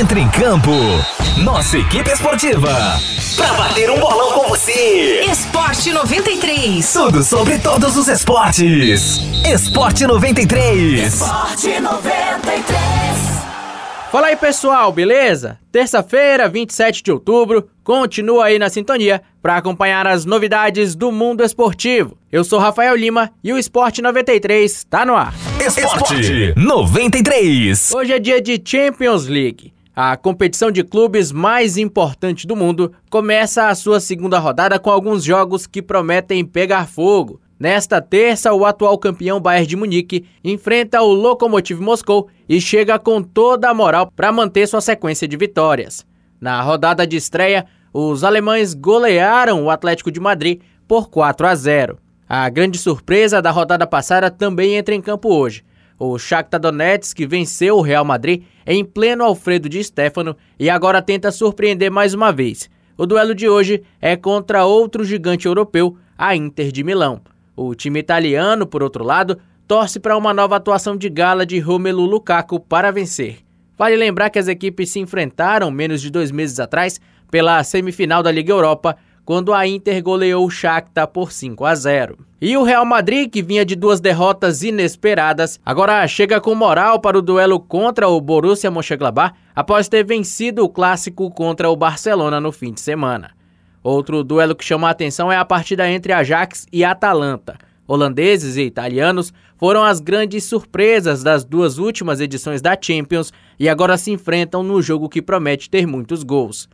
Entre em campo. Nossa equipe esportiva. Pra bater um bolão com você. Esporte 93. Tudo sobre todos os esportes. Esporte 93. Esporte 93. Fala aí pessoal, beleza? Terça-feira, 27 de outubro, continua aí na sintonia para acompanhar as novidades do mundo esportivo. Eu sou Rafael Lima e o Esporte 93 está no ar. Esporte 93. Hoje é dia de Champions League. A competição de clubes mais importante do mundo começa a sua segunda rodada com alguns jogos que prometem pegar fogo. Nesta terça, o atual campeão Bayern de Munique enfrenta o Lokomotiv Moscou e chega com toda a moral para manter sua sequência de vitórias. Na rodada de estreia, os alemães golearam o Atlético de Madrid por 4 a 0. A grande surpresa da rodada passada também entra em campo hoje. O Shakhtar Donetsk venceu o Real Madrid em pleno Alfredo de Stefano e agora tenta surpreender mais uma vez. O duelo de hoje é contra outro gigante europeu, a Inter de Milão. O time italiano, por outro lado, torce para uma nova atuação de gala de Romelu Lukaku para vencer. Vale lembrar que as equipes se enfrentaram menos de dois meses atrás pela semifinal da Liga Europa, quando a Inter goleou o Shakhtar por 5 a 0. E o Real Madrid, que vinha de duas derrotas inesperadas, agora chega com moral para o duelo contra o Borussia Mönchengladbach após ter vencido o clássico contra o Barcelona no fim de semana. Outro duelo que chama a atenção é a partida entre Ajax e Atalanta. Holandeses e italianos foram as grandes surpresas das duas últimas edições da Champions e agora se enfrentam no jogo que promete ter muitos gols.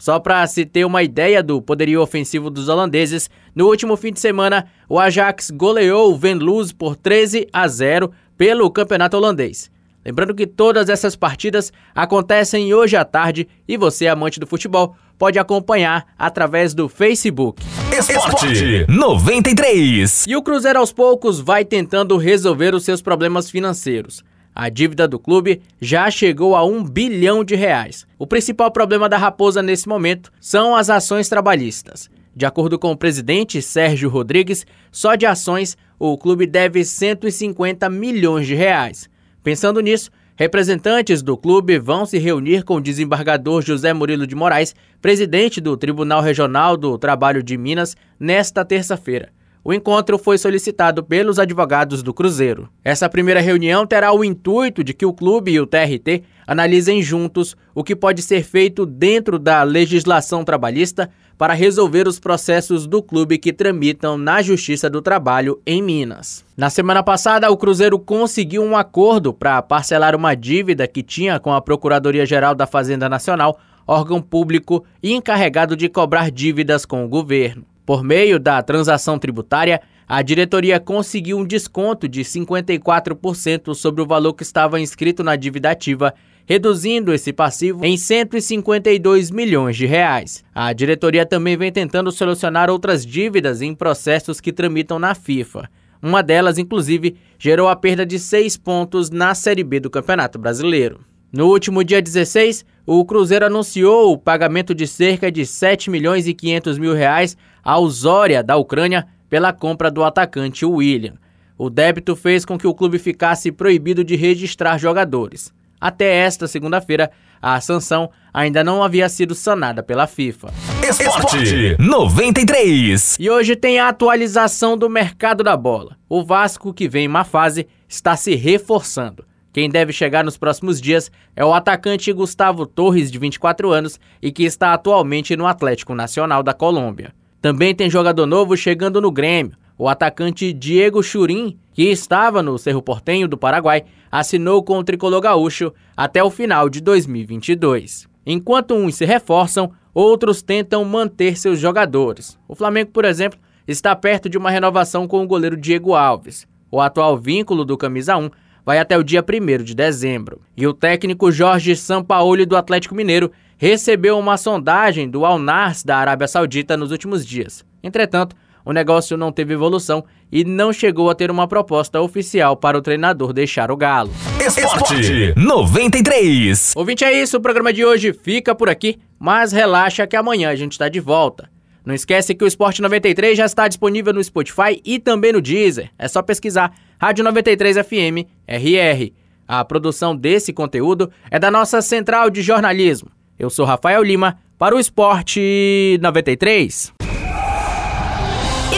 Só para se ter uma ideia do poderio ofensivo dos holandeses, no último fim de semana, o Ajax goleou o Venluz por 13 a 0 pelo campeonato holandês. Lembrando que todas essas partidas acontecem hoje à tarde e você, amante do futebol, pode acompanhar através do Facebook. Esporte 93. E o Cruzeiro aos poucos vai tentando resolver os seus problemas financeiros. A dívida do clube já chegou a um bilhão de reais. O principal problema da Raposa nesse momento são as ações trabalhistas. De acordo com o presidente Sérgio Rodrigues, só de ações o clube deve 150 milhões de reais. Pensando nisso, representantes do clube vão se reunir com o desembargador José Murilo de Moraes, presidente do Tribunal Regional do Trabalho de Minas, nesta terça-feira. O encontro foi solicitado pelos advogados do Cruzeiro. Essa primeira reunião terá o intuito de que o clube e o TRT analisem juntos o que pode ser feito dentro da legislação trabalhista para resolver os processos do clube que tramitam na Justiça do Trabalho em Minas. Na semana passada, o Cruzeiro conseguiu um acordo para parcelar uma dívida que tinha com a Procuradoria-Geral da Fazenda Nacional, órgão público encarregado de cobrar dívidas com o governo. Por meio da transação tributária, a diretoria conseguiu um desconto de 54% sobre o valor que estava inscrito na dívida ativa, reduzindo esse passivo em 152 milhões de reais. A diretoria também vem tentando solucionar outras dívidas em processos que tramitam na FIFA. Uma delas, inclusive, gerou a perda de seis pontos na Série B do Campeonato Brasileiro. No último dia 16, o Cruzeiro anunciou o pagamento de cerca de 7 milhões e 500 mil reais ao Zória da Ucrânia pela compra do atacante William. O débito fez com que o clube ficasse proibido de registrar jogadores. Até esta segunda-feira, a sanção ainda não havia sido sanada pela FIFA. Esporte 93. E hoje tem a atualização do mercado da bola. O Vasco, que vem em má fase, está se reforçando. Quem deve chegar nos próximos dias é o atacante Gustavo Torres, de 24 anos, e que está atualmente no Atlético Nacional da Colômbia. Também tem jogador novo chegando no Grêmio. O atacante Diego Churin, que estava no Cerro Portenho do Paraguai, assinou com o tricolor gaúcho até o final de 2022. Enquanto uns se reforçam, outros tentam manter seus jogadores. O Flamengo, por exemplo, está perto de uma renovação com o goleiro Diego Alves. O atual vínculo do Camisa 1 vai até o dia 1 de dezembro. E o técnico Jorge Sampaoli do Atlético Mineiro recebeu uma sondagem do Al Nars da Arábia Saudita nos últimos dias. Entretanto, o negócio não teve evolução e não chegou a ter uma proposta oficial para o treinador deixar o Galo. Esporte 93. Ouvinte, é isso. O programa de hoje fica por aqui, mas relaxa que amanhã a gente está de volta. Não esquece que o Esporte 93 já está disponível no Spotify e também no Deezer. É só pesquisar Rádio 93 FM RR. A produção desse conteúdo é da nossa central de jornalismo. Eu sou Rafael Lima para o Esporte 93.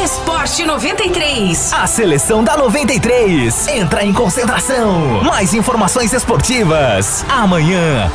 Esporte 93. A seleção da 93 entra em concentração. Mais informações esportivas amanhã.